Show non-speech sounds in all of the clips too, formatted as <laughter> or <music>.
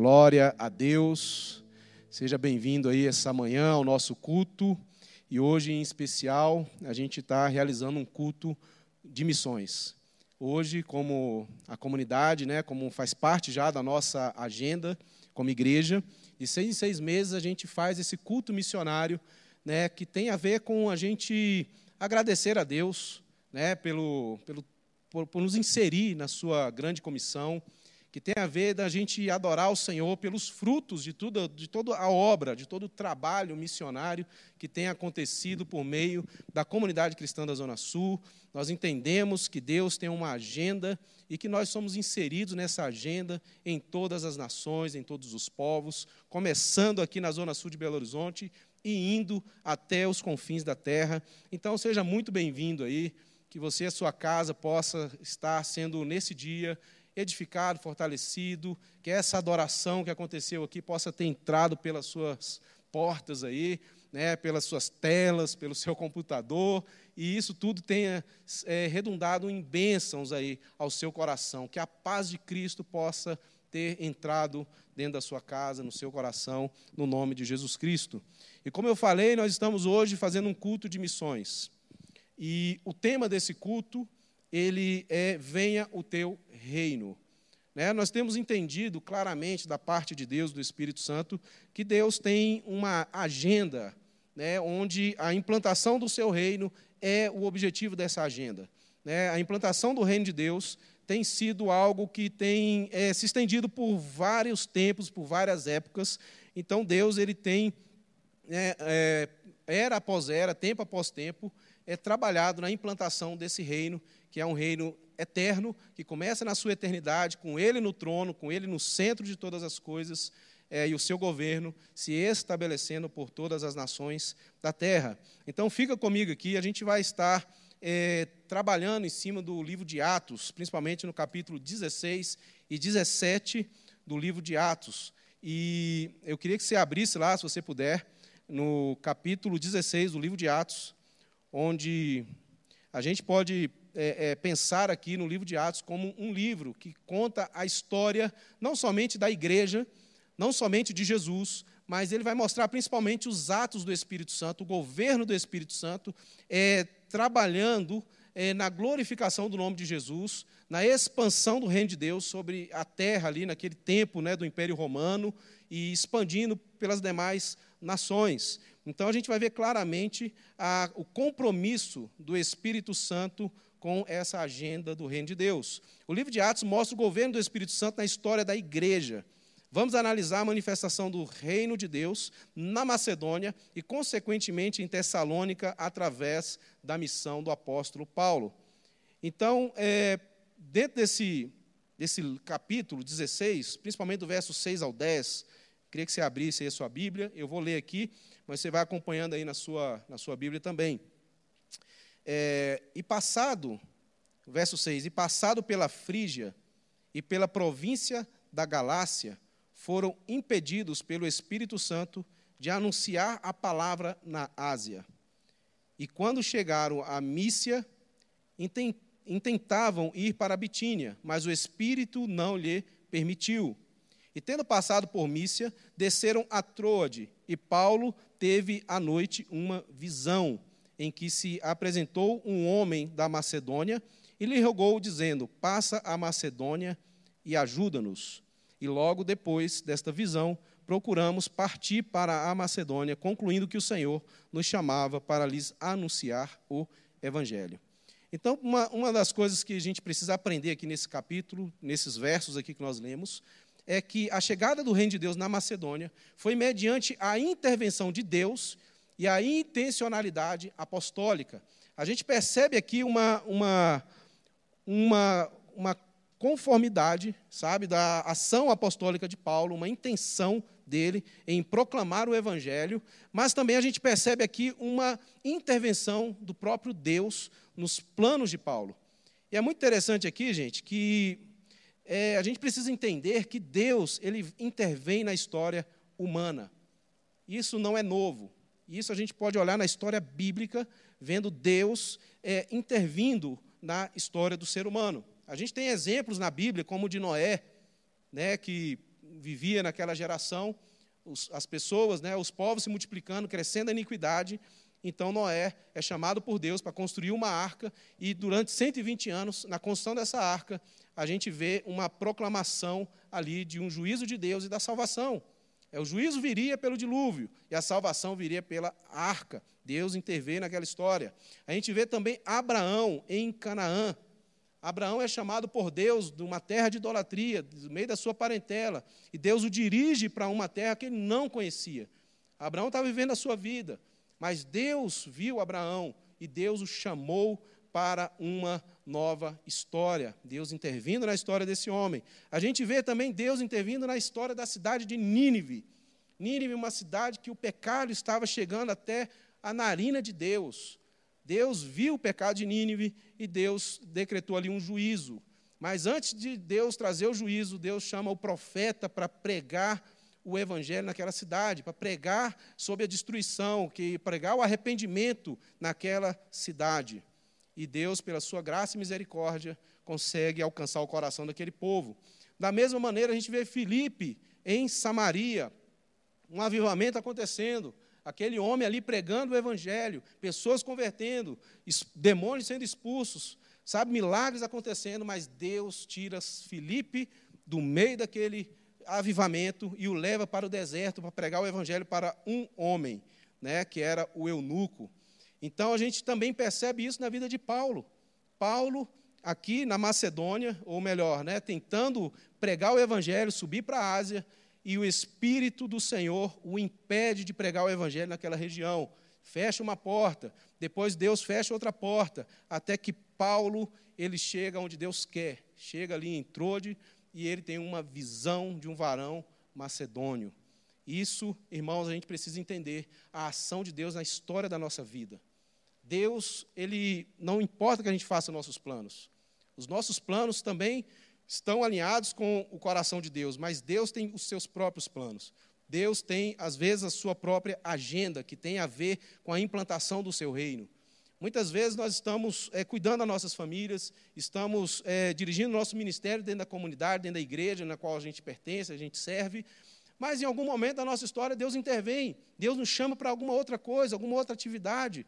Glória a Deus. Seja bem-vindo aí essa manhã ao nosso culto. E hoje, em especial, a gente está realizando um culto de missões. Hoje, como a comunidade, né, como faz parte já da nossa agenda como igreja, de seis em seis meses a gente faz esse culto missionário, né, que tem a ver com a gente agradecer a Deus, né, pelo, pelo por, por nos inserir na sua grande comissão, que tem a ver da gente adorar o Senhor pelos frutos de, tudo, de toda a obra, de todo o trabalho missionário que tem acontecido por meio da comunidade cristã da Zona Sul. Nós entendemos que Deus tem uma agenda e que nós somos inseridos nessa agenda em todas as nações, em todos os povos, começando aqui na Zona Sul de Belo Horizonte e indo até os confins da terra. Então, seja muito bem-vindo aí, que você e a sua casa possa estar sendo nesse dia edificado, fortalecido, que essa adoração que aconteceu aqui possa ter entrado pelas suas portas aí, né, pelas suas telas, pelo seu <laughs> computador, e isso tudo tenha é, redundado em bênçãos aí ao seu coração, que a paz de Cristo possa ter entrado dentro da sua casa, no seu coração, no nome de Jesus Cristo. E como eu falei, nós estamos hoje fazendo um culto de missões. E o tema desse culto, ele é venha o teu reino. Né? Nós temos entendido claramente da parte de Deus, do Espírito Santo, que Deus tem uma agenda né, onde a implantação do seu reino é o objetivo dessa agenda. Né? A implantação do reino de Deus tem sido algo que tem é, se estendido por vários tempos, por várias épocas. Então, Deus ele tem, é, é, era após era, tempo após tempo, é trabalhado na implantação desse reino, que é um reino eterno, que começa na sua eternidade, com Ele no trono, com Ele no centro de todas as coisas, é, e o seu governo se estabelecendo por todas as nações da terra. Então, fica comigo aqui, a gente vai estar é, trabalhando em cima do livro de Atos, principalmente no capítulo 16 e 17 do livro de Atos. E eu queria que você abrisse lá, se você puder, no capítulo 16 do livro de Atos, onde a gente pode é, é, pensar aqui no livro de Atos como um livro que conta a história não somente da igreja, não somente de Jesus, mas ele vai mostrar principalmente os atos do Espírito Santo, o governo do Espírito Santo, é, trabalhando é, na glorificação do nome de Jesus, na expansão do reino de Deus sobre a terra ali naquele tempo né, do Império Romano e expandindo pelas demais nações. Então a gente vai ver claramente a, o compromisso do Espírito Santo com essa agenda do reino de Deus. O livro de Atos mostra o governo do Espírito Santo na história da igreja. Vamos analisar a manifestação do reino de Deus na Macedônia e, consequentemente, em Tessalônica, através da missão do apóstolo Paulo. Então, é, dentro desse, desse capítulo 16, principalmente do verso 6 ao 10, queria que você abrisse aí a sua Bíblia, eu vou ler aqui, mas você vai acompanhando aí na sua, na sua Bíblia também. É, e passado, verso 6, e passado pela Frígia e pela província da Galácia, foram impedidos pelo Espírito Santo de anunciar a palavra na Ásia. E quando chegaram a Mícia, intentavam ir para a Bitínia, mas o Espírito não lhe permitiu. E tendo passado por Mícia, desceram a Troade, e Paulo teve à noite uma visão em que se apresentou um homem da Macedônia e lhe rogou, dizendo: Passa a Macedônia e ajuda-nos. E logo depois desta visão, procuramos partir para a Macedônia, concluindo que o Senhor nos chamava para lhes anunciar o Evangelho. Então, uma, uma das coisas que a gente precisa aprender aqui nesse capítulo, nesses versos aqui que nós lemos, é que a chegada do Reino de Deus na Macedônia foi mediante a intervenção de Deus e a intencionalidade apostólica. A gente percebe aqui uma, uma, uma, uma conformidade, sabe, da ação apostólica de Paulo, uma intenção dele em proclamar o evangelho, mas também a gente percebe aqui uma intervenção do próprio Deus nos planos de Paulo. E é muito interessante aqui, gente, que é, a gente precisa entender que Deus ele intervém na história humana. Isso não é novo. Isso a gente pode olhar na história bíblica, vendo Deus é, intervindo na história do ser humano. A gente tem exemplos na Bíblia, como o de Noé, né, que vivia naquela geração, os, as pessoas, né, os povos se multiplicando, crescendo a iniquidade. Então Noé é chamado por Deus para construir uma arca, e durante 120 anos, na construção dessa arca, a gente vê uma proclamação ali de um juízo de Deus e da salvação. É, o juízo viria pelo dilúvio e a salvação viria pela arca. Deus interveio naquela história. A gente vê também Abraão em Canaã. Abraão é chamado por Deus de uma terra de idolatria, do meio da sua parentela, e Deus o dirige para uma terra que ele não conhecia. Abraão estava vivendo a sua vida, mas Deus viu Abraão e Deus o chamou para uma nova história. Deus intervindo na história desse homem. A gente vê também Deus intervindo na história da cidade de Nínive. Nínive, uma cidade que o pecado estava chegando até a narina de Deus. Deus viu o pecado de Nínive e Deus decretou ali um juízo. Mas antes de Deus trazer o juízo, Deus chama o profeta para pregar o evangelho naquela cidade, para pregar sobre a destruição, que pregar o arrependimento naquela cidade. E Deus, pela sua graça e misericórdia, consegue alcançar o coração daquele povo. Da mesma maneira, a gente vê Filipe em Samaria, um avivamento acontecendo, aquele homem ali pregando o evangelho, pessoas convertendo, demônios sendo expulsos, sabe, milagres acontecendo, mas Deus tira Filipe do meio daquele avivamento e o leva para o deserto para pregar o evangelho para um homem, né, que era o eunuco. Então a gente também percebe isso na vida de Paulo. Paulo, aqui na Macedônia, ou melhor, né, tentando pregar o evangelho, subir para a Ásia, e o Espírito do Senhor o impede de pregar o evangelho naquela região. Fecha uma porta, depois Deus fecha outra porta, até que Paulo ele chega onde Deus quer. Chega ali em Trode e ele tem uma visão de um varão macedônio. Isso, irmãos, a gente precisa entender a ação de Deus na história da nossa vida. Deus, ele não importa que a gente faça nossos planos. Os nossos planos também estão alinhados com o coração de Deus, mas Deus tem os seus próprios planos. Deus tem, às vezes, a sua própria agenda, que tem a ver com a implantação do seu reino. Muitas vezes nós estamos é, cuidando das nossas famílias, estamos é, dirigindo nosso ministério dentro da comunidade, dentro da igreja na qual a gente pertence, a gente serve, mas em algum momento da nossa história Deus intervém, Deus nos chama para alguma outra coisa, alguma outra atividade.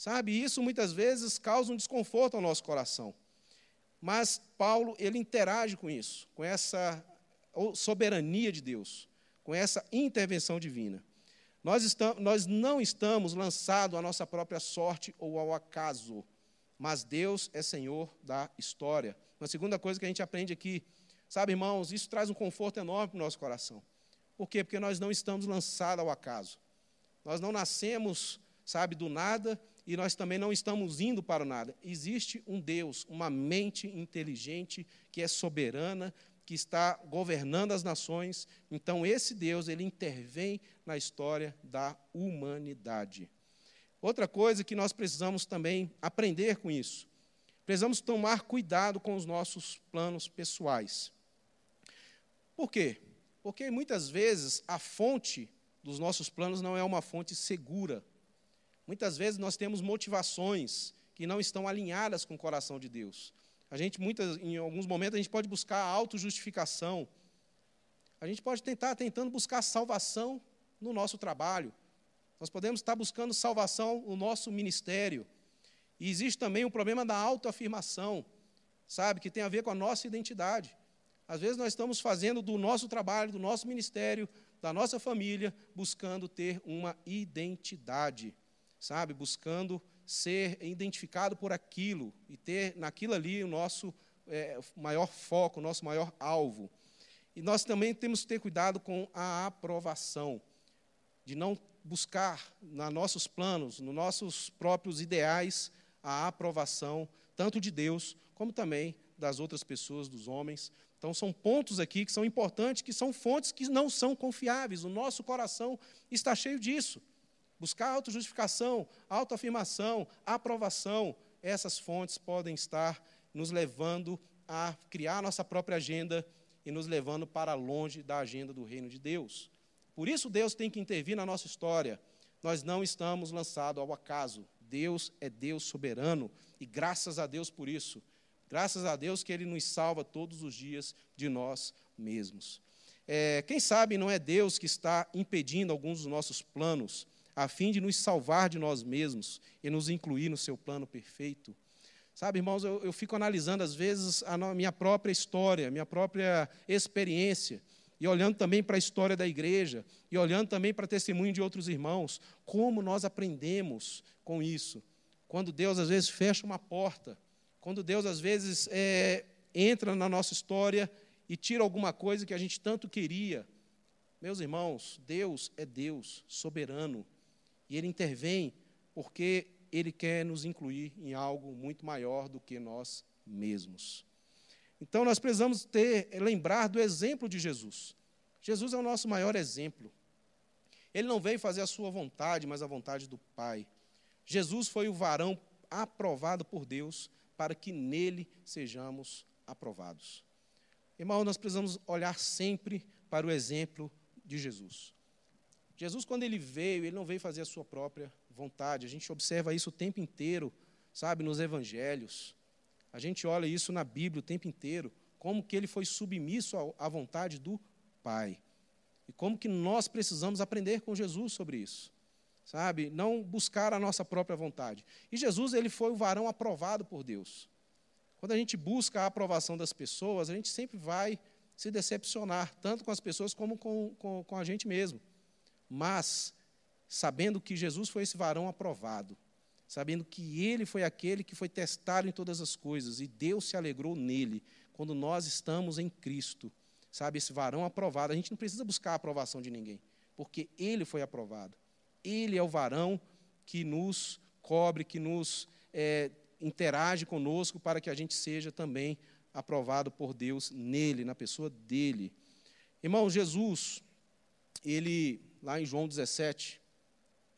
Sabe, isso muitas vezes causa um desconforto ao nosso coração. Mas Paulo, ele interage com isso, com essa soberania de Deus, com essa intervenção divina. Nós, estamos, nós não estamos lançados à nossa própria sorte ou ao acaso, mas Deus é Senhor da história. Uma segunda coisa que a gente aprende aqui, sabe, irmãos, isso traz um conforto enorme para o nosso coração. Por quê? Porque nós não estamos lançados ao acaso. Nós não nascemos, sabe, do nada e nós também não estamos indo para nada. Existe um Deus, uma mente inteligente que é soberana, que está governando as nações. Então esse Deus, ele intervém na história da humanidade. Outra coisa que nós precisamos também aprender com isso. Precisamos tomar cuidado com os nossos planos pessoais. Por quê? Porque muitas vezes a fonte dos nossos planos não é uma fonte segura. Muitas vezes nós temos motivações que não estão alinhadas com o coração de Deus. A gente, muitas, em alguns momentos, a gente pode buscar autojustificação. A gente pode tentar tentando buscar salvação no nosso trabalho. Nós podemos estar buscando salvação no nosso ministério. E existe também o problema da autoafirmação, sabe, que tem a ver com a nossa identidade. Às vezes nós estamos fazendo do nosso trabalho, do nosso ministério, da nossa família, buscando ter uma identidade sabe? Buscando ser identificado por aquilo e ter naquilo ali o nosso é, maior foco, o nosso maior alvo. E nós também temos que ter cuidado com a aprovação, de não buscar nos nossos planos, nos nossos próprios ideais, a aprovação, tanto de Deus, como também das outras pessoas, dos homens. Então, são pontos aqui que são importantes, que são fontes que não são confiáveis. O nosso coração está cheio disso. Buscar autojustificação, autoafirmação, aprovação, essas fontes podem estar nos levando a criar nossa própria agenda e nos levando para longe da agenda do reino de Deus. Por isso, Deus tem que intervir na nossa história. Nós não estamos lançados ao acaso. Deus é Deus soberano e graças a Deus por isso. Graças a Deus que Ele nos salva todos os dias de nós mesmos. É, quem sabe não é Deus que está impedindo alguns dos nossos planos, a fim de nos salvar de nós mesmos e nos incluir no seu plano perfeito? Sabe, irmãos, eu, eu fico analisando às vezes a minha própria história, a minha própria experiência, e olhando também para a história da igreja, e olhando também para testemunho de outros irmãos, como nós aprendemos com isso. Quando Deus às vezes fecha uma porta, quando Deus às vezes é, entra na nossa história e tira alguma coisa que a gente tanto queria. Meus irmãos, Deus é Deus soberano e Ele intervém porque Ele quer nos incluir em algo muito maior do que nós mesmos. Então nós precisamos ter, lembrar do exemplo de Jesus. Jesus é o nosso maior exemplo. Ele não veio fazer a sua vontade, mas a vontade do Pai. Jesus foi o varão aprovado por Deus para que nele sejamos aprovados. Irmão, nós precisamos olhar sempre para o exemplo de Jesus. Jesus, quando ele veio, ele não veio fazer a sua própria vontade. A gente observa isso o tempo inteiro, sabe, nos evangelhos. A gente olha isso na Bíblia o tempo inteiro, como que ele foi submisso à vontade do Pai. E como que nós precisamos aprender com Jesus sobre isso. Sabe? Não buscar a nossa própria vontade. E Jesus, ele foi o varão aprovado por Deus. Quando a gente busca a aprovação das pessoas, a gente sempre vai se decepcionar, tanto com as pessoas como com, com, com a gente mesmo. Mas, sabendo que Jesus foi esse varão aprovado, sabendo que ele foi aquele que foi testado em todas as coisas, e Deus se alegrou nele, quando nós estamos em Cristo, sabe, esse varão aprovado, a gente não precisa buscar a aprovação de ninguém, porque ele foi aprovado. Ele é o varão que nos cobre, que nos é, interage conosco para que a gente seja também aprovado por Deus nele, na pessoa dele. Irmão, Jesus, ele, lá em João 17,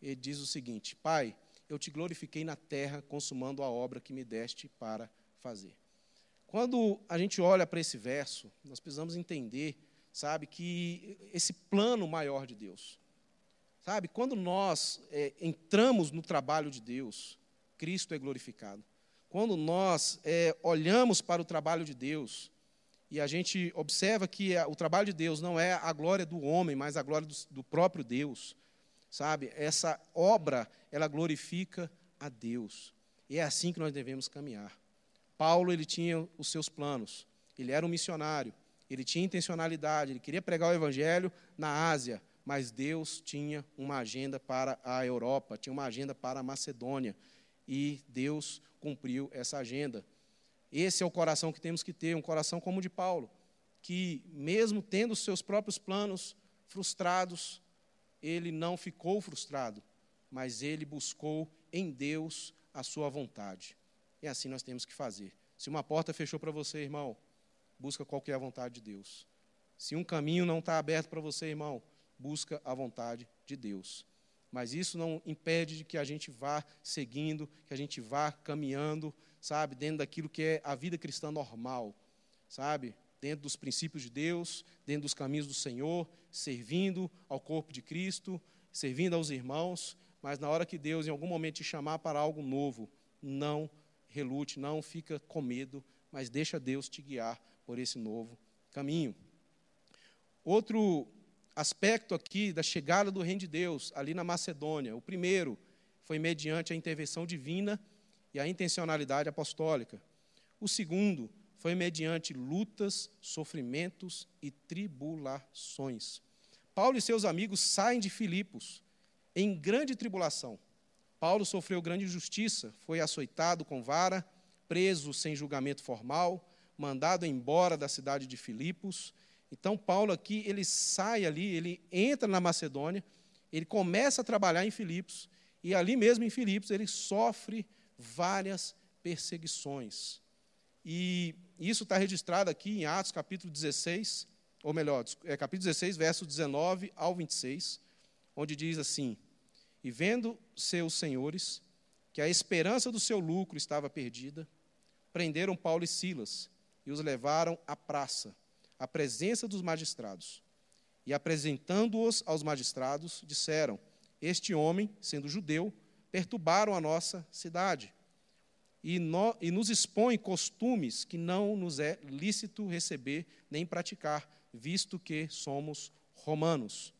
ele diz o seguinte: Pai, eu te glorifiquei na terra, consumando a obra que me deste para fazer. Quando a gente olha para esse verso, nós precisamos entender, sabe, que esse plano maior de Deus, sabe, quando nós é, entramos no trabalho de Deus, Cristo é glorificado. Quando nós é, olhamos para o trabalho de Deus e a gente observa que o trabalho de Deus não é a glória do homem, mas a glória do, do próprio Deus, sabe? Essa obra, ela glorifica a Deus. E é assim que nós devemos caminhar. Paulo, ele tinha os seus planos. Ele era um missionário, ele tinha intencionalidade, ele queria pregar o evangelho na Ásia, mas Deus tinha uma agenda para a Europa, tinha uma agenda para a Macedônia. E Deus cumpriu essa agenda. Esse é o coração que temos que ter, um coração como o de Paulo, que, mesmo tendo seus próprios planos frustrados, ele não ficou frustrado, mas ele buscou em Deus a sua vontade. E assim nós temos que fazer. Se uma porta fechou para você, irmão, busca qual é a vontade de Deus. Se um caminho não está aberto para você, irmão, busca a vontade de Deus. Mas isso não impede de que a gente vá seguindo, que a gente vá caminhando, sabe, dentro daquilo que é a vida cristã normal, sabe? Dentro dos princípios de Deus, dentro dos caminhos do Senhor, servindo ao corpo de Cristo, servindo aos irmãos, mas na hora que Deus em algum momento te chamar para algo novo, não relute, não fica com medo, mas deixa Deus te guiar por esse novo caminho. Outro aspecto aqui da chegada do reino de Deus ali na Macedônia. O primeiro foi mediante a intervenção divina e a intencionalidade apostólica. O segundo foi mediante lutas, sofrimentos e tribulações. Paulo e seus amigos saem de Filipos em grande tribulação. Paulo sofreu grande injustiça, foi açoitado com vara, preso sem julgamento formal, mandado embora da cidade de Filipos então, Paulo aqui, ele sai ali, ele entra na Macedônia, ele começa a trabalhar em Filipos, e ali mesmo em Filipos ele sofre várias perseguições. E isso está registrado aqui em Atos capítulo 16, ou melhor, é capítulo 16, verso 19 ao 26, onde diz assim: E vendo seus senhores que a esperança do seu lucro estava perdida, prenderam Paulo e Silas e os levaram à praça à presença dos magistrados. E apresentando-os aos magistrados, disseram: Este homem, sendo judeu, perturbaram a nossa cidade e, no, e nos expõe costumes que não nos é lícito receber nem praticar, visto que somos romanos.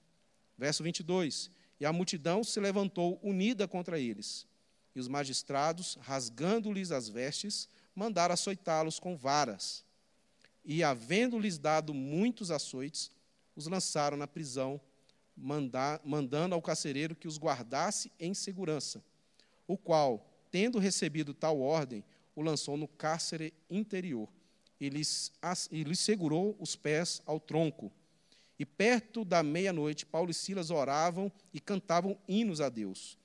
Verso 22. E a multidão se levantou unida contra eles. E os magistrados, rasgando-lhes as vestes, mandaram açoitá-los com varas. E, havendo-lhes dado muitos açoites, os lançaram na prisão, mandando ao carcereiro que os guardasse em segurança, o qual, tendo recebido tal ordem, o lançou no cárcere interior e lhes, e lhes segurou os pés ao tronco. E perto da meia-noite, Paulo e Silas oravam e cantavam hinos a Deus.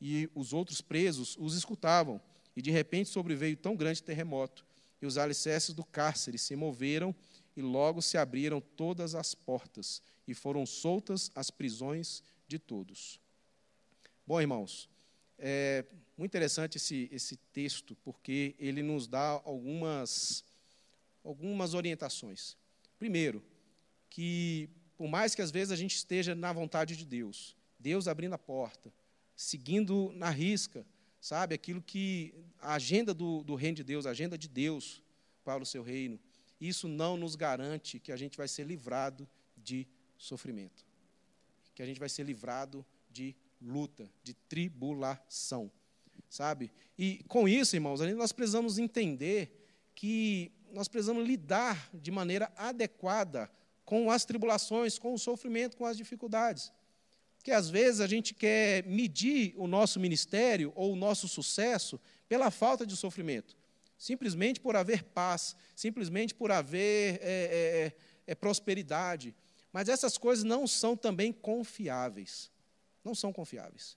E os outros presos os escutavam. E de repente sobreveio tão grande terremoto, e os alicerces do cárcere se moveram, e logo se abriram todas as portas, e foram soltas as prisões de todos. Bom, irmãos, é muito interessante esse, esse texto, porque ele nos dá algumas, algumas orientações. Primeiro, que por mais que às vezes a gente esteja na vontade de Deus, Deus abrindo a porta, seguindo na risca, sabe, aquilo que a agenda do, do reino de Deus, a agenda de Deus para o seu reino, isso não nos garante que a gente vai ser livrado de sofrimento, que a gente vai ser livrado de luta, de tribulação, sabe? E com isso, irmãos, nós precisamos entender que nós precisamos lidar de maneira adequada com as tribulações, com o sofrimento, com as dificuldades. Que às vezes a gente quer medir o nosso ministério ou o nosso sucesso pela falta de sofrimento, simplesmente por haver paz, simplesmente por haver é, é, é, prosperidade. Mas essas coisas não são também confiáveis não são confiáveis.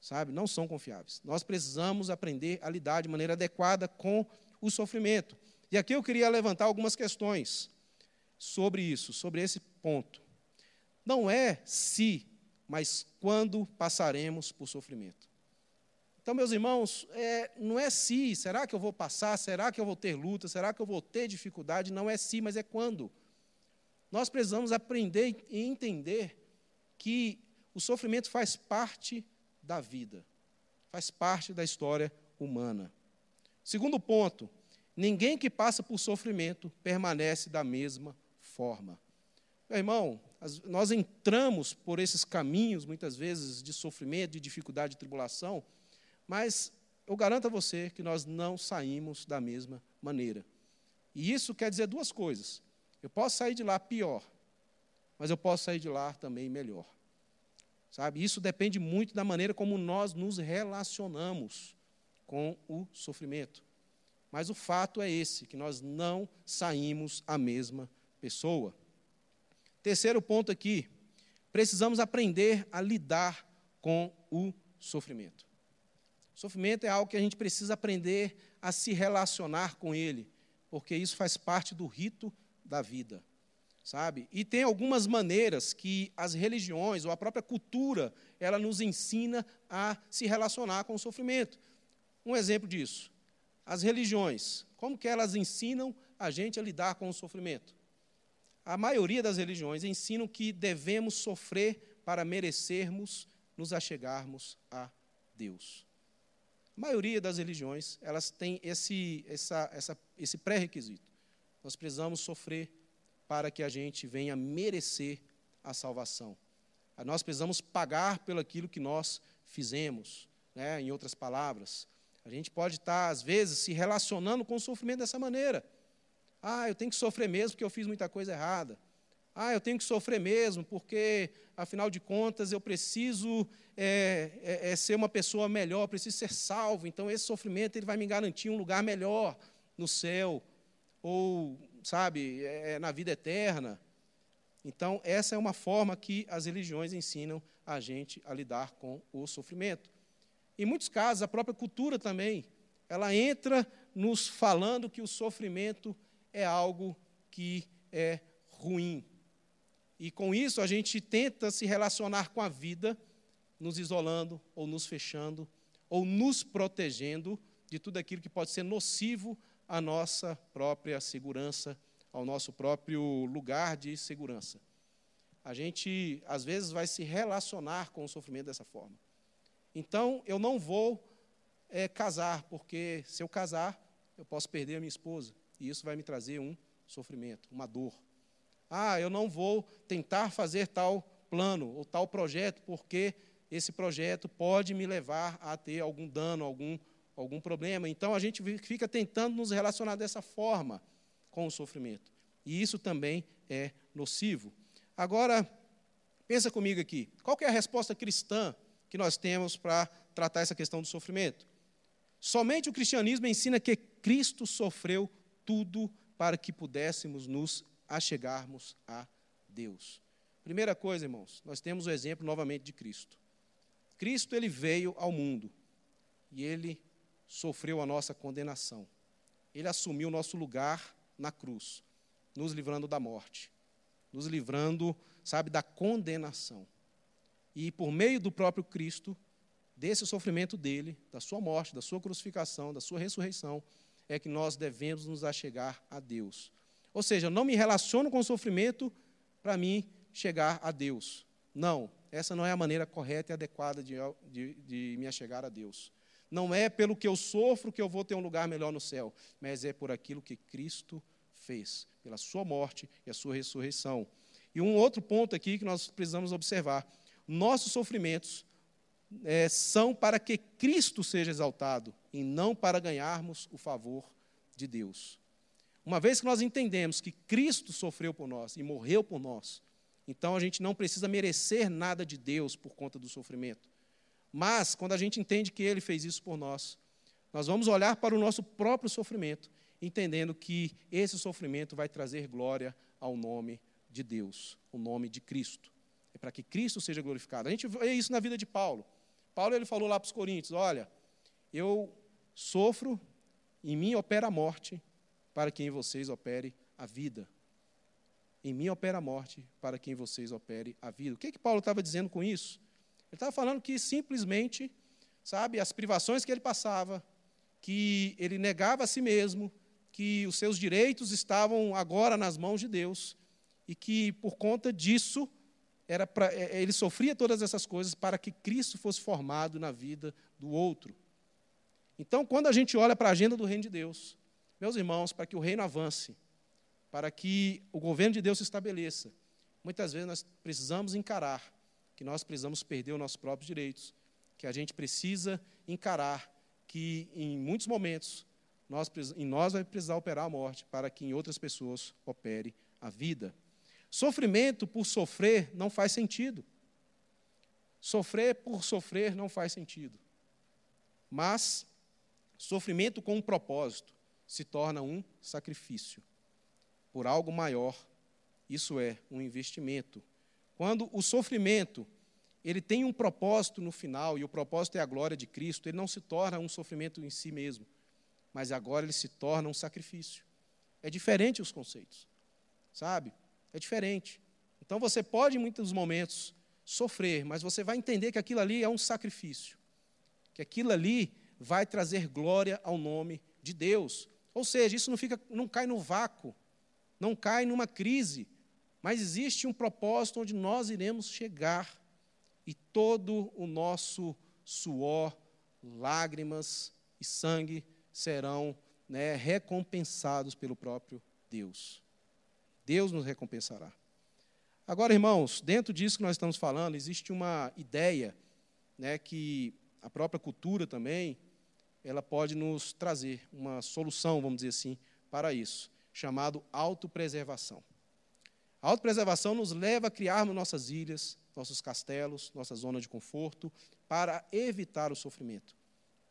Sabe? Não são confiáveis. Nós precisamos aprender a lidar de maneira adequada com o sofrimento. E aqui eu queria levantar algumas questões sobre isso, sobre esse ponto. Não é se, mas quando passaremos por sofrimento. Então, meus irmãos, é, não é se, será que eu vou passar? Será que eu vou ter luta? Será que eu vou ter dificuldade? Não é se, mas é quando. Nós precisamos aprender e entender que o sofrimento faz parte da vida, faz parte da história humana. Segundo ponto, ninguém que passa por sofrimento permanece da mesma forma. Meu irmão, nós entramos por esses caminhos, muitas vezes, de sofrimento, de dificuldade, de tribulação, mas eu garanto a você que nós não saímos da mesma maneira. E isso quer dizer duas coisas. Eu posso sair de lá pior, mas eu posso sair de lá também melhor. Sabe? Isso depende muito da maneira como nós nos relacionamos com o sofrimento. Mas o fato é esse, que nós não saímos a mesma pessoa. Terceiro ponto aqui, precisamos aprender a lidar com o sofrimento. Sofrimento é algo que a gente precisa aprender a se relacionar com ele, porque isso faz parte do rito da vida sabe? E tem algumas maneiras que as religiões ou a própria cultura ela nos ensina a se relacionar com o sofrimento. Um exemplo disso, as religiões, como que elas ensinam a gente a lidar com o sofrimento? A maioria das religiões ensinam que devemos sofrer para merecermos nos achegarmos a Deus. A maioria das religiões, elas têm esse, essa, essa, esse pré-requisito. Nós precisamos sofrer para que a gente venha merecer a salvação. Nós precisamos pagar pelo aquilo que nós fizemos, né? em outras palavras. A gente pode estar, às vezes, se relacionando com o sofrimento dessa maneira. Ah, eu tenho que sofrer mesmo porque eu fiz muita coisa errada. Ah, eu tenho que sofrer mesmo porque, afinal de contas, eu preciso é, é, é ser uma pessoa melhor, preciso ser salvo. Então, esse sofrimento ele vai me garantir um lugar melhor no céu. Ou sabe, é, é, na vida eterna. Então, essa é uma forma que as religiões ensinam a gente a lidar com o sofrimento. Em muitos casos, a própria cultura também, ela entra nos falando que o sofrimento é algo que é ruim. E com isso a gente tenta se relacionar com a vida, nos isolando, ou nos fechando, ou nos protegendo de tudo aquilo que pode ser nocivo à nossa própria segurança, ao nosso próprio lugar de segurança. A gente, às vezes, vai se relacionar com o sofrimento dessa forma. Então, eu não vou é, casar, porque se eu casar, eu posso perder a minha esposa, e isso vai me trazer um sofrimento, uma dor. Ah, eu não vou tentar fazer tal plano ou tal projeto, porque esse projeto pode me levar a ter algum dano, algum, algum problema. Então a gente fica tentando nos relacionar dessa forma com o sofrimento. E isso também é nocivo. Agora, pensa comigo aqui. Qual é a resposta cristã que nós temos para tratar essa questão do sofrimento? Somente o cristianismo ensina que Cristo sofreu tudo para que pudéssemos nos achegarmos a Deus. Primeira coisa, irmãos, nós temos o exemplo novamente de Cristo. Cristo ele veio ao mundo e ele sofreu a nossa condenação. Ele assumiu o nosso lugar na cruz, nos livrando da morte, nos livrando, sabe, da condenação. E por meio do próprio Cristo, desse sofrimento dele, da sua morte, da sua crucificação, da sua ressurreição, é que nós devemos nos achegar a Deus. Ou seja, não me relaciono com o sofrimento para mim chegar a Deus. Não, essa não é a maneira correta e adequada de, de, de me achegar a Deus. Não é pelo que eu sofro que eu vou ter um lugar melhor no céu, mas é por aquilo que Cristo fez, pela sua morte e a sua ressurreição. E um outro ponto aqui que nós precisamos observar: nossos sofrimentos é, são para que Cristo seja exaltado e não para ganharmos o favor de Deus. Uma vez que nós entendemos que Cristo sofreu por nós e morreu por nós, então a gente não precisa merecer nada de Deus por conta do sofrimento. Mas, quando a gente entende que Ele fez isso por nós, nós vamos olhar para o nosso próprio sofrimento, entendendo que esse sofrimento vai trazer glória ao nome de Deus, o nome de Cristo. É para que Cristo seja glorificado. A gente vê isso na vida de Paulo. Paulo ele falou lá para os Coríntios: Olha, eu sofro, em mim opera a morte, para que em vocês opere a vida. Em mim opera a morte, para que em vocês opere a vida. O que, que Paulo estava dizendo com isso? Ele estava falando que simplesmente, sabe, as privações que ele passava, que ele negava a si mesmo, que os seus direitos estavam agora nas mãos de Deus, e que por conta disso, era pra, é, é, ele sofria todas essas coisas para que Cristo fosse formado na vida do outro. Então, quando a gente olha para a agenda do reino de Deus, meus irmãos, para que o reino avance, para que o governo de Deus se estabeleça. Muitas vezes nós precisamos encarar que nós precisamos perder os nossos próprios direitos, que a gente precisa encarar que em muitos momentos nós, em nós vai precisar operar a morte para que em outras pessoas opere a vida. Sofrimento por sofrer não faz sentido. Sofrer por sofrer não faz sentido. Mas sofrimento com um propósito se torna um sacrifício por algo maior. Isso é um investimento. Quando o sofrimento ele tem um propósito no final, e o propósito é a glória de Cristo, ele não se torna um sofrimento em si mesmo, mas agora ele se torna um sacrifício. É diferente os conceitos, sabe? É diferente. Então você pode, em muitos momentos, sofrer, mas você vai entender que aquilo ali é um sacrifício, que aquilo ali vai trazer glória ao nome de Deus. Ou seja, isso não, fica, não cai no vácuo não cai numa crise, mas existe um propósito onde nós iremos chegar e todo o nosso suor, lágrimas e sangue serão né, recompensados pelo próprio Deus. Deus nos recompensará. Agora, irmãos, dentro disso que nós estamos falando, existe uma ideia né, que a própria cultura também ela pode nos trazer uma solução, vamos dizer assim, para isso chamado autopreservação. A autopreservação nos leva a criarmos nossas ilhas, nossos castelos, nossa zona de conforto, para evitar o sofrimento.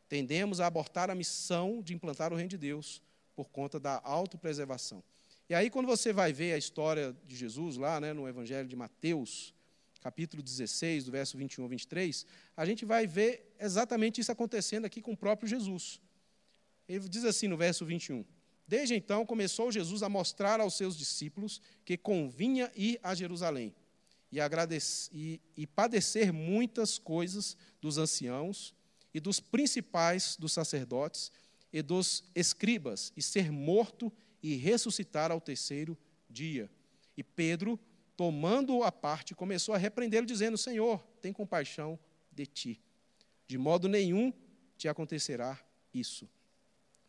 Tendemos a abortar a missão de implantar o reino de Deus por conta da autopreservação. E aí, quando você vai ver a história de Jesus lá né, no Evangelho de Mateus, capítulo 16, do verso 21 ao 23, a gente vai ver exatamente isso acontecendo aqui com o próprio Jesus. Ele diz assim no verso 21: Desde então começou Jesus a mostrar aos seus discípulos que convinha ir a Jerusalém e, e, e padecer muitas coisas dos anciãos e dos principais dos sacerdotes e dos escribas, e ser morto e ressuscitar ao terceiro dia. E Pedro, tomando-o à parte, começou a repreendê-lo, dizendo: Senhor, tem compaixão de ti. De modo nenhum te acontecerá isso.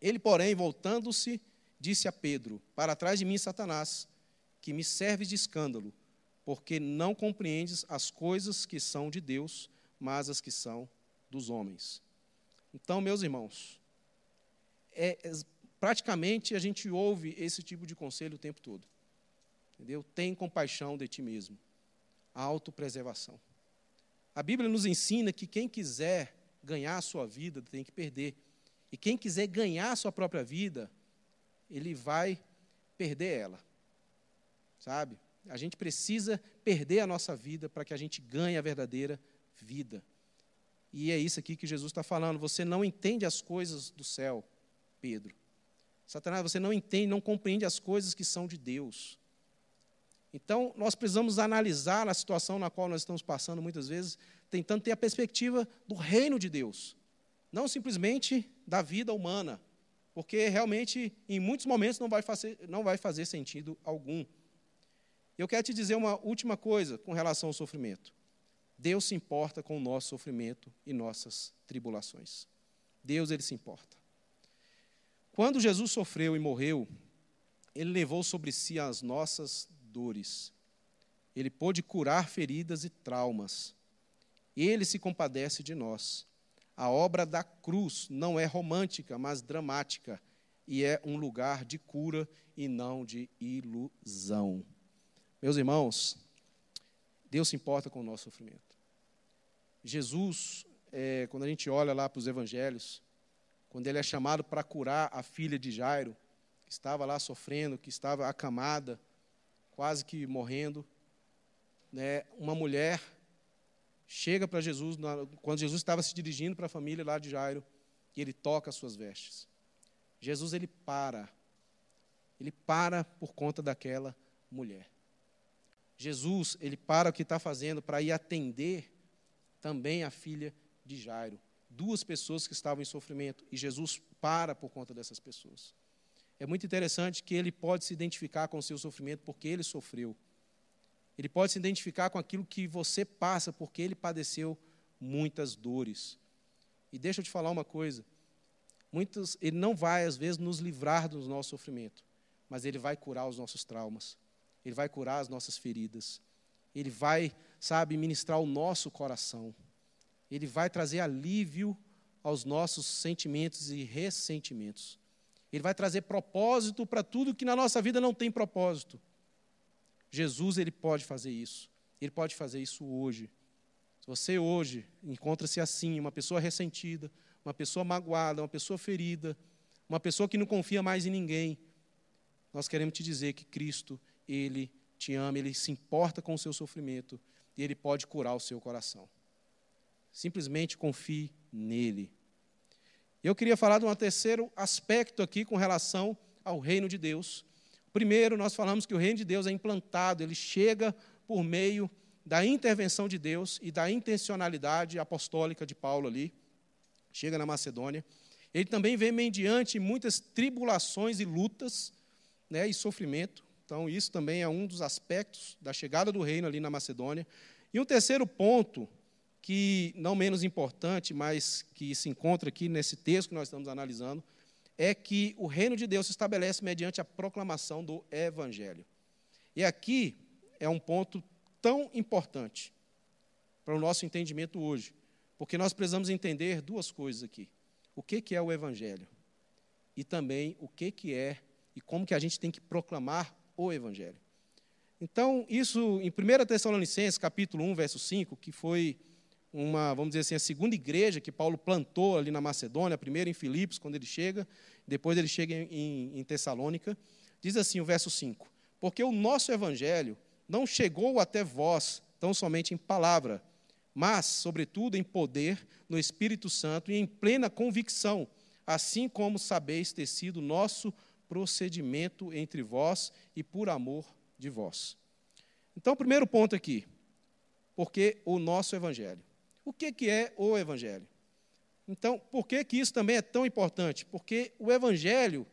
Ele, porém, voltando-se, disse a Pedro: Para trás de mim, Satanás, que me serves de escândalo, porque não compreendes as coisas que são de Deus, mas as que são dos homens. Então, meus irmãos, é, é, praticamente a gente ouve esse tipo de conselho o tempo todo. Entendeu? Tem compaixão de ti mesmo. A autopreservação. A Bíblia nos ensina que quem quiser ganhar a sua vida tem que perder. E quem quiser ganhar a sua própria vida, ele vai perder ela. Sabe? A gente precisa perder a nossa vida para que a gente ganhe a verdadeira vida. E é isso aqui que Jesus está falando. Você não entende as coisas do céu, Pedro. Satanás, você não entende, não compreende as coisas que são de Deus. Então, nós precisamos analisar a situação na qual nós estamos passando, muitas vezes, tentando ter a perspectiva do reino de Deus, não simplesmente da vida humana, porque realmente, em muitos momentos, não vai fazer, não vai fazer sentido algum. Eu quero te dizer uma última coisa com relação ao sofrimento. Deus se importa com o nosso sofrimento e nossas tribulações. Deus, ele se importa. Quando Jesus sofreu e morreu, ele levou sobre si as nossas dores. Ele pôde curar feridas e traumas. Ele se compadece de nós. A obra da cruz não é romântica, mas dramática, e é um lugar de cura e não de ilusão. Meus irmãos, Deus se importa com o nosso sofrimento. Jesus, é, quando a gente olha lá para os evangelhos, quando ele é chamado para curar a filha de Jairo, que estava lá sofrendo, que estava acamada, quase que morrendo. Né, uma mulher chega para Jesus, quando Jesus estava se dirigindo para a família lá de Jairo, e ele toca as suas vestes. Jesus ele para. Ele para por conta daquela mulher. Jesus, ele para o que está fazendo para ir atender também a filha de Jairo. Duas pessoas que estavam em sofrimento, e Jesus para por conta dessas pessoas. É muito interessante que ele pode se identificar com o seu sofrimento porque ele sofreu. Ele pode se identificar com aquilo que você passa porque ele padeceu muitas dores. E deixa eu te falar uma coisa. Muitos, ele não vai, às vezes, nos livrar do nosso sofrimento, mas ele vai curar os nossos traumas. Ele vai curar as nossas feridas. Ele vai, sabe, ministrar o nosso coração. Ele vai trazer alívio aos nossos sentimentos e ressentimentos. Ele vai trazer propósito para tudo que na nossa vida não tem propósito. Jesus, ele pode fazer isso. Ele pode fazer isso hoje. Se você hoje encontra-se assim, uma pessoa ressentida, uma pessoa magoada, uma pessoa ferida, uma pessoa que não confia mais em ninguém, nós queremos te dizer que Cristo, ele te ama, ele se importa com o seu sofrimento e ele pode curar o seu coração. Simplesmente confie nele. Eu queria falar de um terceiro aspecto aqui com relação ao reino de Deus. Primeiro, nós falamos que o reino de Deus é implantado, ele chega por meio da intervenção de Deus e da intencionalidade apostólica de Paulo ali. Chega na Macedônia. Ele também vem mediante muitas tribulações e lutas né, e sofrimento. Então, isso também é um dos aspectos da chegada do reino ali na Macedônia. E um terceiro ponto que, não menos importante, mas que se encontra aqui nesse texto que nós estamos analisando, é que o reino de Deus se estabelece mediante a proclamação do Evangelho. E aqui é um ponto tão importante para o nosso entendimento hoje, porque nós precisamos entender duas coisas aqui. O que, que é o Evangelho? E também o que, que é e como que a gente tem que proclamar o Evangelho. Então, isso em 1 Tessalonicenses, capítulo 1, verso 5, que foi uma, vamos dizer assim, a segunda igreja que Paulo plantou ali na Macedônia, primeiro em Filipos, quando ele chega, depois ele chega em, em Tessalônica. Diz assim o verso 5: Porque o nosso evangelho não chegou até vós tão somente em palavra, mas, sobretudo, em poder, no Espírito Santo e em plena convicção, assim como sabeis ter sido nosso procedimento entre vós e por amor de vós. Então, primeiro ponto aqui, porque o nosso evangelho. O que, que é o Evangelho? Então, por que, que isso também é tão importante? Porque o Evangelho,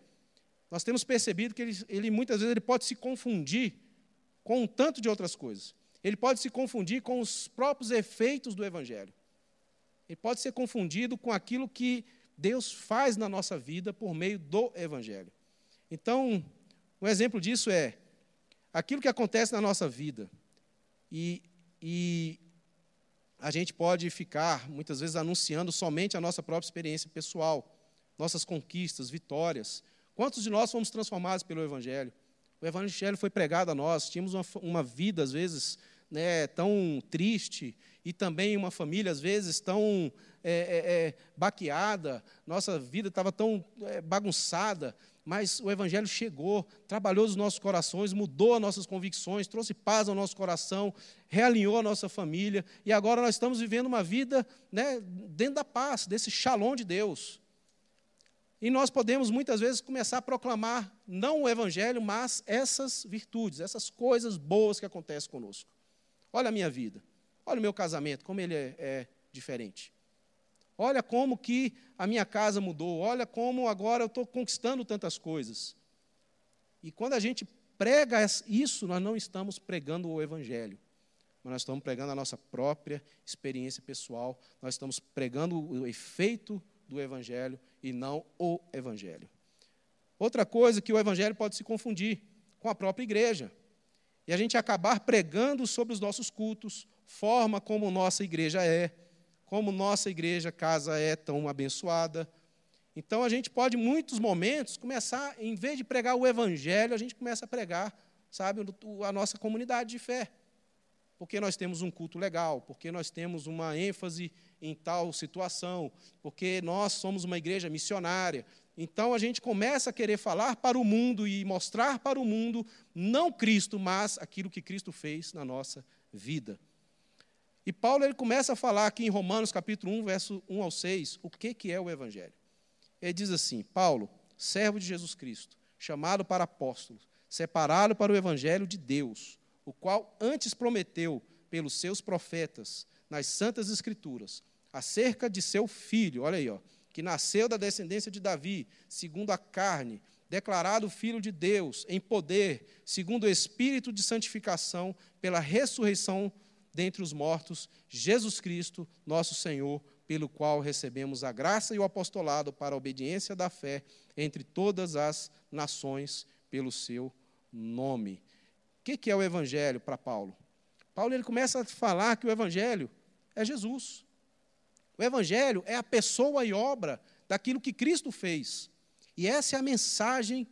nós temos percebido que ele, ele muitas vezes ele pode se confundir com um tanto de outras coisas. Ele pode se confundir com os próprios efeitos do Evangelho. Ele pode ser confundido com aquilo que Deus faz na nossa vida por meio do Evangelho. Então, um exemplo disso é aquilo que acontece na nossa vida. E, e a gente pode ficar, muitas vezes, anunciando somente a nossa própria experiência pessoal, nossas conquistas, vitórias. Quantos de nós fomos transformados pelo Evangelho? O Evangelho foi pregado a nós, tínhamos uma, uma vida, às vezes, né, tão triste, e também uma família, às vezes, tão é, é, é baqueada, nossa vida estava tão é, bagunçada, mas o Evangelho chegou, trabalhou nos nossos corações, mudou as nossas convicções, trouxe paz ao nosso coração, realinhou a nossa família, e agora nós estamos vivendo uma vida né, dentro da paz, desse shalom de Deus. E nós podemos muitas vezes começar a proclamar não o Evangelho, mas essas virtudes, essas coisas boas que acontecem conosco. Olha a minha vida, olha o meu casamento, como ele é, é diferente. Olha como que a minha casa mudou, olha como agora eu estou conquistando tantas coisas. E quando a gente prega isso, nós não estamos pregando o Evangelho, mas nós estamos pregando a nossa própria experiência pessoal, nós estamos pregando o efeito do Evangelho e não o Evangelho. Outra coisa que o Evangelho pode se confundir com a própria igreja. E a gente acabar pregando sobre os nossos cultos, forma como nossa igreja é, como nossa igreja, casa é tão abençoada. Então a gente pode, em muitos momentos, começar, em vez de pregar o evangelho, a gente começa a pregar, sabe, a nossa comunidade de fé. Porque nós temos um culto legal, porque nós temos uma ênfase em tal situação, porque nós somos uma igreja missionária. Então a gente começa a querer falar para o mundo e mostrar para o mundo não Cristo, mas aquilo que Cristo fez na nossa vida. E Paulo ele começa a falar aqui em Romanos capítulo 1, verso 1 ao 6, o que, que é o Evangelho. Ele diz assim: Paulo, servo de Jesus Cristo, chamado para apóstolo, separado para o Evangelho de Deus, o qual antes prometeu pelos seus profetas nas santas escrituras, acerca de seu filho, olha aí, ó, que nasceu da descendência de Davi, segundo a carne, declarado filho de Deus em poder, segundo o espírito de santificação, pela ressurreição dentre os mortos, Jesus Cristo, nosso Senhor, pelo qual recebemos a graça e o apostolado para a obediência da fé entre todas as nações, pelo seu nome. O que é o Evangelho para Paulo? Paulo ele começa a falar que o Evangelho é Jesus. O Evangelho é a pessoa e obra daquilo que Cristo fez. E essa é a mensagem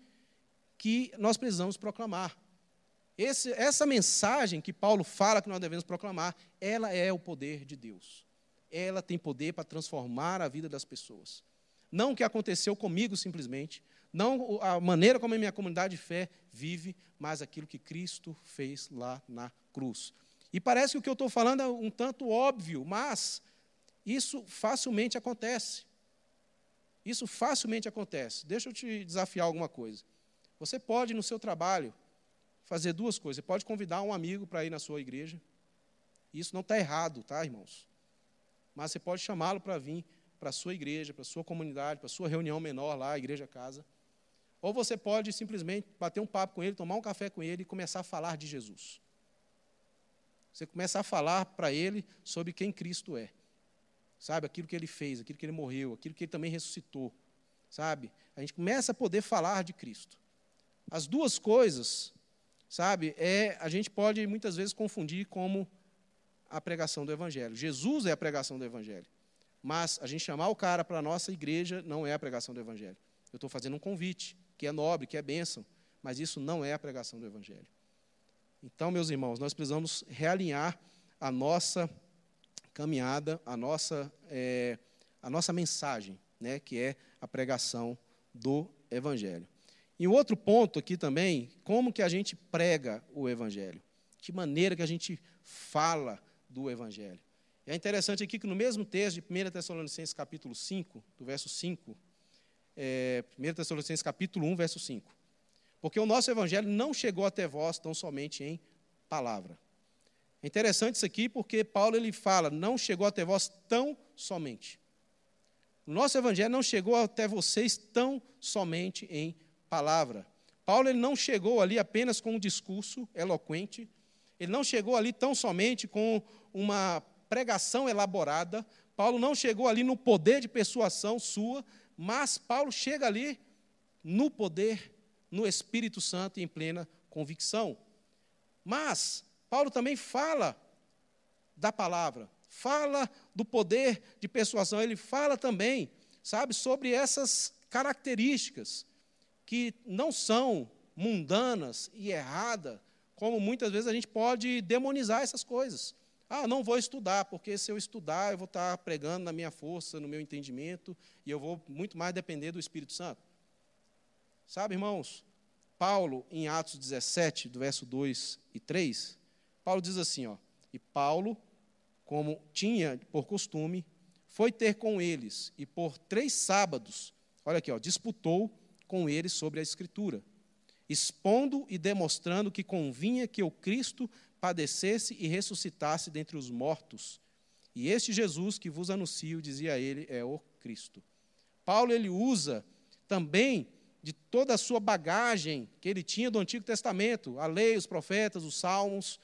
que nós precisamos proclamar. Esse, essa mensagem que Paulo fala que nós devemos proclamar, ela é o poder de Deus. Ela tem poder para transformar a vida das pessoas. Não o que aconteceu comigo simplesmente, não a maneira como a minha comunidade de fé vive, mas aquilo que Cristo fez lá na cruz. E parece que o que eu estou falando é um tanto óbvio, mas isso facilmente acontece. Isso facilmente acontece. Deixa eu te desafiar alguma coisa. Você pode, no seu trabalho, fazer duas coisas. Você pode convidar um amigo para ir na sua igreja. Isso não está errado, tá, irmãos? Mas você pode chamá-lo para vir para a sua igreja, para a sua comunidade, para a sua reunião menor lá, igreja casa. Ou você pode simplesmente bater um papo com ele, tomar um café com ele e começar a falar de Jesus. Você começar a falar para ele sobre quem Cristo é. Sabe, aquilo que ele fez, aquilo que ele morreu, aquilo que ele também ressuscitou. Sabe? A gente começa a poder falar de Cristo. As duas coisas sabe, é, a gente pode muitas vezes confundir como a pregação do Evangelho. Jesus é a pregação do Evangelho. Mas a gente chamar o cara para a nossa igreja não é a pregação do Evangelho. Eu estou fazendo um convite, que é nobre, que é bênção, mas isso não é a pregação do Evangelho. Então, meus irmãos, nós precisamos realinhar a nossa caminhada, a nossa, é, a nossa mensagem, né, que é a pregação do Evangelho. E outro ponto aqui também, como que a gente prega o Evangelho? Que maneira que a gente fala do Evangelho? É interessante aqui que no mesmo texto de 1 Tessalonicenses capítulo 5, do verso 5, é, 1 Tessalonicenses capítulo 1, verso 5. Porque o nosso Evangelho não chegou até vós tão somente em palavra. É interessante isso aqui porque Paulo ele fala, não chegou até vós tão somente. O nosso Evangelho não chegou até vocês tão somente em palavra. Paulo ele não chegou ali apenas com um discurso eloquente, ele não chegou ali tão somente com uma pregação elaborada, Paulo não chegou ali no poder de persuasão sua, mas Paulo chega ali no poder, no Espírito Santo e em plena convicção. Mas Paulo também fala da palavra, fala do poder de persuasão, ele fala também, sabe, sobre essas características que não são mundanas e erradas, como muitas vezes a gente pode demonizar essas coisas. Ah, não vou estudar, porque se eu estudar, eu vou estar pregando na minha força, no meu entendimento, e eu vou muito mais depender do Espírito Santo. Sabe, irmãos, Paulo, em Atos 17, do verso 2 e 3, Paulo diz assim, ó, e Paulo, como tinha por costume, foi ter com eles, e por três sábados, olha aqui, ó, disputou com eles sobre a Escritura, expondo e demonstrando que convinha que o Cristo padecesse e ressuscitasse dentre os mortos. E este Jesus que vos anuncio, dizia ele, é o Cristo. Paulo ele usa também de toda a sua bagagem que ele tinha do Antigo Testamento, a lei, os profetas, os salmos,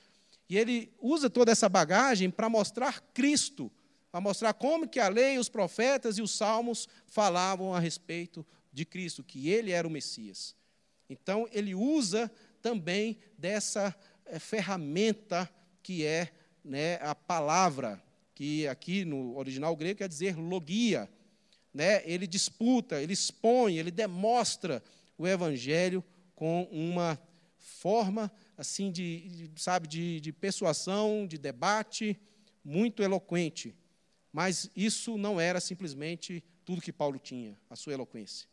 e ele usa toda essa bagagem para mostrar Cristo, para mostrar como que a lei, os profetas e os salmos falavam a respeito de Cristo, que ele era o Messias. Então ele usa também dessa é, ferramenta que é né, a palavra, que aqui no original grego quer dizer logia. Né? Ele disputa, ele expõe, ele demonstra o evangelho com uma forma assim de, de sabe de, de persuasão, de debate muito eloquente. Mas isso não era simplesmente tudo que Paulo tinha, a sua eloquência.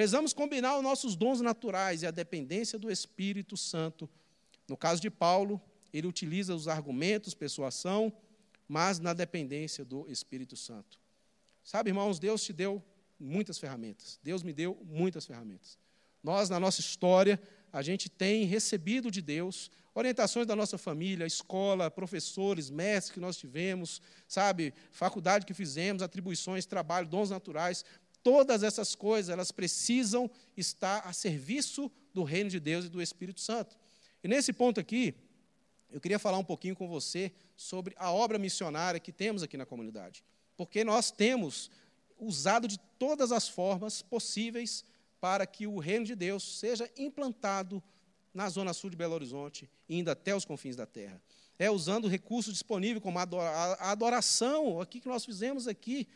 Precisamos combinar os nossos dons naturais e a dependência do Espírito Santo no caso de Paulo, ele utiliza os argumentos, persuasão, mas na dependência do Espírito Santo. Sabe, irmãos, Deus te deu muitas ferramentas. Deus me deu muitas ferramentas. Nós, na nossa história, a gente tem recebido de Deus orientações da nossa família, escola, professores, mestres que nós tivemos, sabe, faculdade que fizemos, atribuições, trabalho, dons naturais. Todas essas coisas, elas precisam estar a serviço do reino de Deus e do Espírito Santo. E nesse ponto aqui, eu queria falar um pouquinho com você sobre a obra missionária que temos aqui na comunidade. Porque nós temos usado de todas as formas possíveis para que o reino de Deus seja implantado na zona sul de Belo Horizonte, indo até os confins da terra. É usando recursos disponíveis como a adoração, aqui que nós fizemos aqui,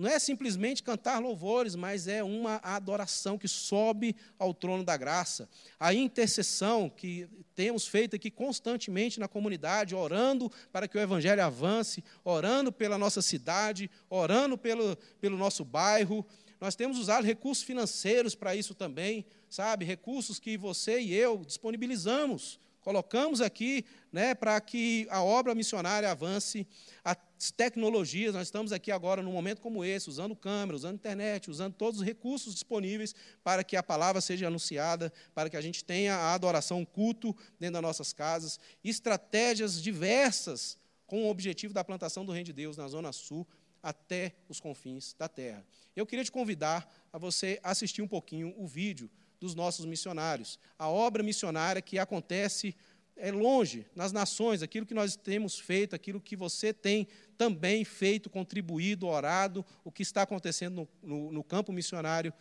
não é simplesmente cantar louvores, mas é uma adoração que sobe ao trono da graça. A intercessão que temos feito aqui constantemente na comunidade, orando para que o Evangelho avance, orando pela nossa cidade, orando pelo, pelo nosso bairro. Nós temos usado recursos financeiros para isso também, sabe? Recursos que você e eu disponibilizamos colocamos aqui né, para que a obra missionária avance, as tecnologias, nós estamos aqui agora num momento como esse, usando câmera, usando internet, usando todos os recursos disponíveis para que a palavra seja anunciada, para que a gente tenha a adoração, culto dentro das nossas casas, estratégias diversas com o objetivo da plantação do Reino de Deus na Zona Sul até os confins da terra. Eu queria te convidar a você assistir um pouquinho o vídeo dos nossos missionários. A obra missionária que acontece é longe, nas nações, aquilo que nós temos feito, aquilo que você tem também feito, contribuído, orado, o que está acontecendo no, no, no campo missionário.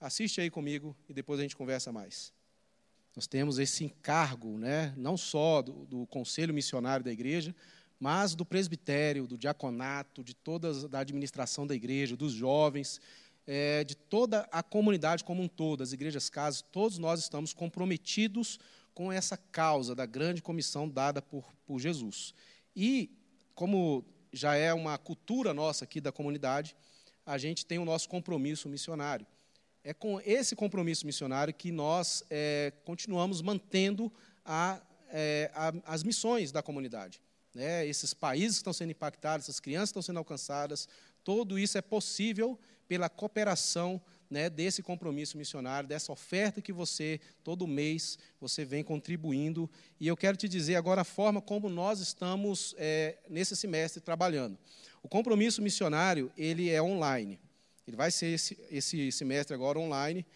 Assiste aí comigo e depois a gente conversa mais. Nós temos esse encargo, né, não só do, do conselho missionário da igreja, mas do presbitério, do diaconato, de toda a administração da igreja, dos jovens, é, de toda a comunidade como um todo, as igrejas casas, todos nós estamos comprometidos com essa causa da grande comissão dada por, por Jesus. E, como já é uma cultura nossa aqui da comunidade, a gente tem o nosso compromisso missionário. É com esse compromisso missionário que nós é, continuamos mantendo a, é, a, as missões da comunidade. Né? Esses países que estão sendo impactados, essas crianças que estão sendo alcançadas, tudo isso é possível pela cooperação né, desse compromisso missionário, dessa oferta que você, todo mês, você vem contribuindo. E eu quero te dizer agora a forma como nós estamos, é, nesse semestre, trabalhando. O compromisso missionário, ele é online. Ele vai ser esse, esse semestre agora online.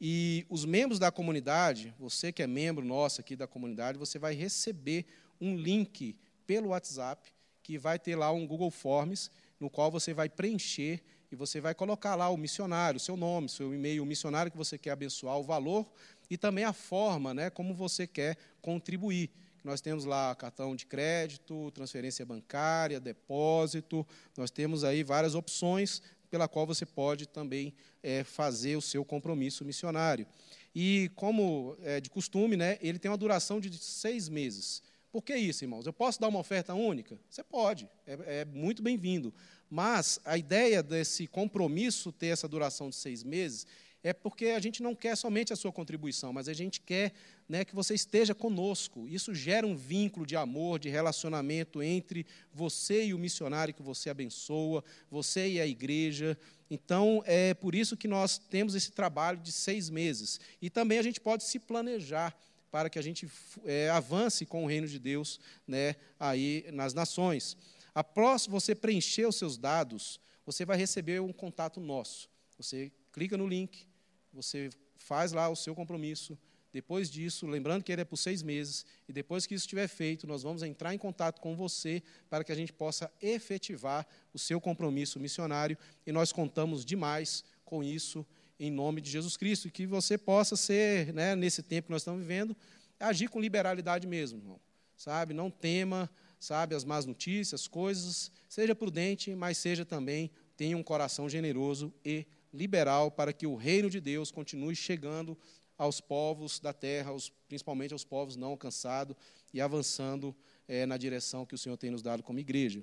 E os membros da comunidade, você que é membro nosso aqui da comunidade, você vai receber um link pelo WhatsApp, que vai ter lá um Google Forms, no qual você vai preencher e você vai colocar lá o missionário, seu nome, seu e-mail, o missionário que você quer abençoar, o valor e também a forma, né, como você quer contribuir. Nós temos lá cartão de crédito, transferência bancária, depósito. Nós temos aí várias opções pela qual você pode também é, fazer o seu compromisso missionário. E, como é de costume, né, ele tem uma duração de seis meses. Por que isso, irmãos? Eu posso dar uma oferta única? Você pode, é, é muito bem-vindo. Mas a ideia desse compromisso ter essa duração de seis meses é porque a gente não quer somente a sua contribuição, mas a gente quer né, que você esteja conosco. Isso gera um vínculo de amor, de relacionamento entre você e o missionário que você abençoa, você e a igreja. Então, é por isso que nós temos esse trabalho de seis meses. E também a gente pode se planejar para que a gente é, avance com o reino de Deus né, aí nas nações. Após você preencher os seus dados, você vai receber um contato nosso. Você clica no link, você faz lá o seu compromisso. Depois disso, lembrando que ele é por seis meses, e depois que isso estiver feito, nós vamos entrar em contato com você para que a gente possa efetivar o seu compromisso missionário, e nós contamos demais com isso em nome de Jesus Cristo, e que você possa ser, né, nesse tempo que nós estamos vivendo, agir com liberalidade mesmo, irmão. Sabe? Não tema, sabe, as más notícias, coisas, seja prudente, mas seja também, tenha um coração generoso e liberal para que o reino de Deus continue chegando aos povos da terra, aos, principalmente aos povos não alcançados, e avançando é, na direção que o Senhor tem nos dado como igreja.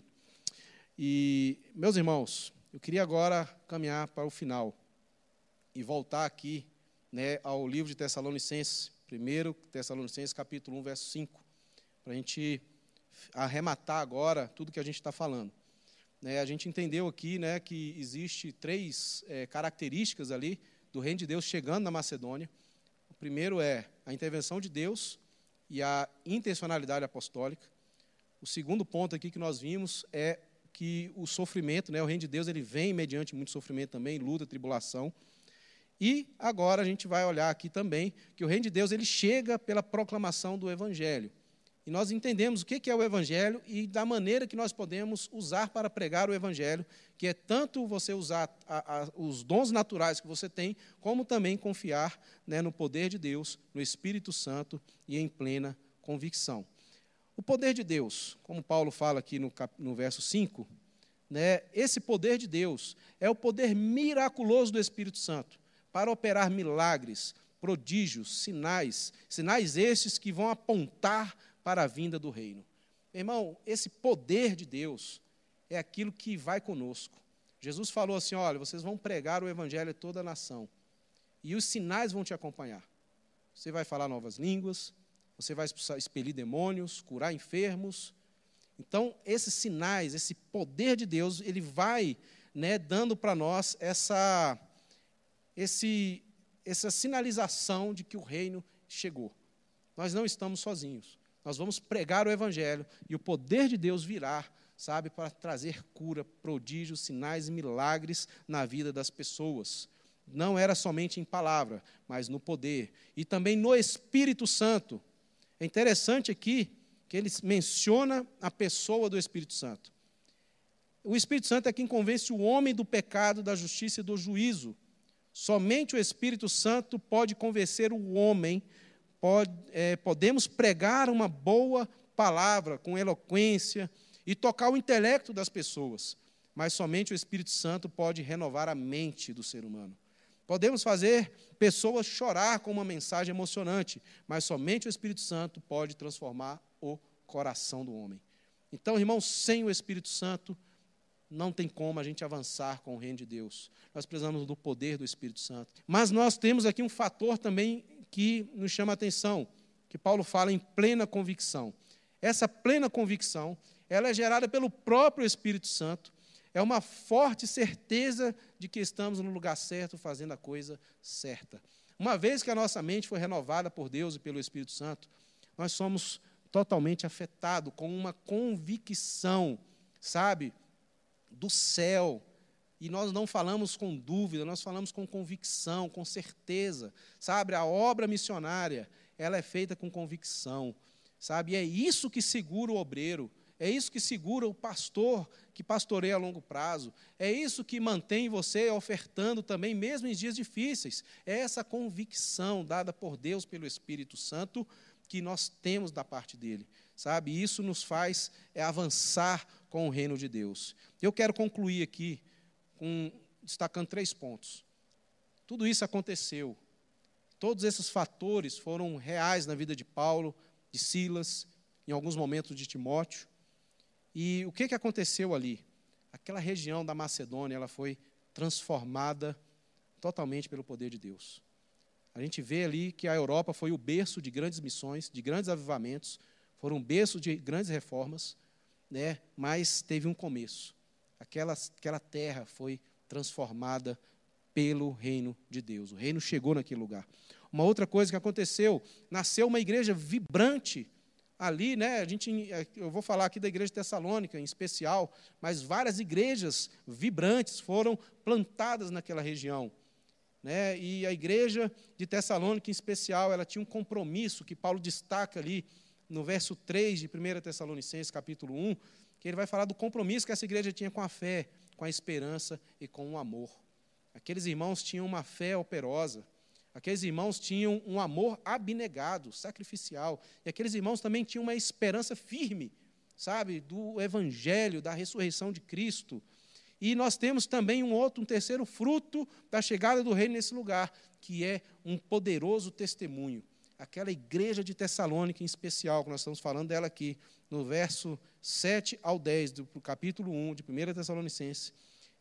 E, meus irmãos, eu queria agora caminhar para o final e voltar aqui né, ao livro de Tessalonicenses, 1 Tessalonicenses, capítulo 1, verso 5, para a gente arrematar agora tudo que a gente está falando. Né, a gente entendeu aqui né, que existe três é, características ali do reino de Deus chegando na Macedônia. O primeiro é a intervenção de Deus e a intencionalidade apostólica. O segundo ponto aqui que nós vimos é que o sofrimento, né, o reino de Deus, ele vem mediante muito sofrimento também, luta, tribulação. E agora a gente vai olhar aqui também que o reino de Deus ele chega pela proclamação do evangelho. E nós entendemos o que é o Evangelho e da maneira que nós podemos usar para pregar o Evangelho, que é tanto você usar a, a, os dons naturais que você tem, como também confiar né, no poder de Deus, no Espírito Santo e em plena convicção. O poder de Deus, como Paulo fala aqui no, cap, no verso 5, né, esse poder de Deus é o poder miraculoso do Espírito Santo para operar milagres, prodígios, sinais, sinais estes que vão apontar para a vinda do reino. Irmão, esse poder de Deus é aquilo que vai conosco. Jesus falou assim: olha, vocês vão pregar o evangelho a toda a nação, e os sinais vão te acompanhar. Você vai falar novas línguas, você vai expelir demônios, curar enfermos. Então, esses sinais, esse poder de Deus, ele vai né, dando para nós essa, esse, essa sinalização de que o reino chegou. Nós não estamos sozinhos. Nós vamos pregar o Evangelho e o poder de Deus virá, sabe, para trazer cura, prodígios, sinais e milagres na vida das pessoas. Não era somente em palavra, mas no poder. E também no Espírito Santo. É interessante aqui que ele menciona a pessoa do Espírito Santo. O Espírito Santo é quem convence o homem do pecado, da justiça e do juízo. Somente o Espírito Santo pode convencer o homem pode, é, podemos pregar uma boa palavra com eloquência e tocar o intelecto das pessoas, mas somente o Espírito Santo pode renovar a mente do ser humano. Podemos fazer pessoas chorar com uma mensagem emocionante, mas somente o Espírito Santo pode transformar o coração do homem. Então, irmãos, sem o Espírito Santo, não tem como a gente avançar com o reino de Deus. Nós precisamos do poder do Espírito Santo. Mas nós temos aqui um fator também que nos chama a atenção, que Paulo fala em plena convicção. Essa plena convicção, ela é gerada pelo próprio Espírito Santo, é uma forte certeza de que estamos no lugar certo, fazendo a coisa certa. Uma vez que a nossa mente foi renovada por Deus e pelo Espírito Santo, nós somos totalmente afetados com uma convicção, sabe, do céu, e nós não falamos com dúvida, nós falamos com convicção, com certeza. Sabe, a obra missionária, ela é feita com convicção. Sabe, e é isso que segura o obreiro, é isso que segura o pastor que pastoreia a longo prazo. É isso que mantém você ofertando também, mesmo em dias difíceis. É essa convicção dada por Deus pelo Espírito Santo que nós temos da parte dele, sabe? Isso nos faz é, avançar com o reino de Deus. Eu quero concluir aqui com, destacando três pontos. Tudo isso aconteceu. Todos esses fatores foram reais na vida de Paulo, de Silas, em alguns momentos de Timóteo. E o que, que aconteceu ali? Aquela região da Macedônia, ela foi transformada totalmente pelo poder de Deus. A gente vê ali que a Europa foi o berço de grandes missões, de grandes avivamentos, foram um berço de grandes reformas, né? mas teve um começo. Aquela, aquela terra foi transformada pelo reino de Deus. O reino chegou naquele lugar. Uma outra coisa que aconteceu, nasceu uma igreja vibrante ali, né? A gente, eu vou falar aqui da igreja de Tessalônica em especial, mas várias igrejas vibrantes foram plantadas naquela região. Né? E a igreja de Tessalônica, em especial, ela tinha um compromisso que Paulo destaca ali no verso 3 de 1 Tessalonicenses, capítulo 1, que ele vai falar do compromisso que essa igreja tinha com a fé, com a esperança e com o amor. Aqueles irmãos tinham uma fé operosa, aqueles irmãos tinham um amor abnegado, sacrificial, e aqueles irmãos também tinham uma esperança firme, sabe, do evangelho, da ressurreição de Cristo. E nós temos também um outro, um terceiro fruto da chegada do reino nesse lugar, que é um poderoso testemunho. Aquela igreja de Tessalônica em especial, que nós estamos falando dela aqui, no verso 7 ao 10 do capítulo 1 de 1 Tessalonicense,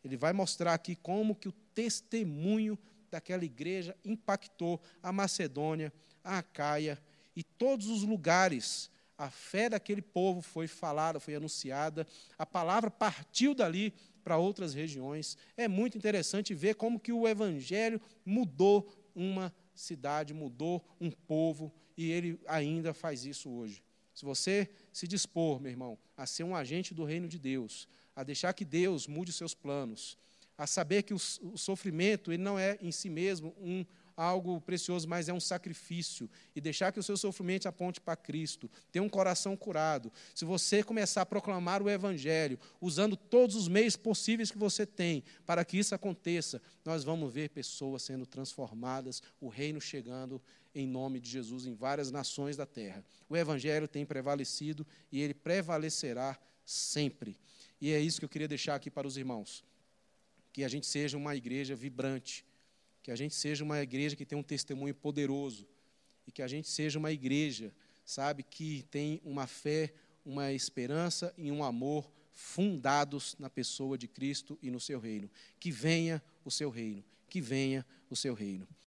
ele vai mostrar aqui como que o testemunho daquela igreja impactou a Macedônia, a Acaia e todos os lugares. A fé daquele povo foi falada, foi anunciada, a palavra partiu dali para outras regiões. É muito interessante ver como que o evangelho mudou uma cidade, mudou um povo, e ele ainda faz isso hoje. Se você se dispor, meu irmão, a ser um agente do reino de Deus, a deixar que Deus mude seus planos, a saber que o, o sofrimento ele não é em si mesmo um algo precioso, mas é um sacrifício. E deixar que o seu sofrimento aponte para Cristo. Ter um coração curado. Se você começar a proclamar o Evangelho, usando todos os meios possíveis que você tem para que isso aconteça, nós vamos ver pessoas sendo transformadas, o reino chegando em nome de Jesus em várias nações da terra. O Evangelho tem prevalecido e ele prevalecerá sempre. E é isso que eu queria deixar aqui para os irmãos. Que a gente seja uma igreja vibrante, que a gente seja uma igreja que tem um testemunho poderoso e que a gente seja uma igreja, sabe, que tem uma fé, uma esperança e um amor fundados na pessoa de Cristo e no seu reino. Que venha o seu reino, que venha o seu reino.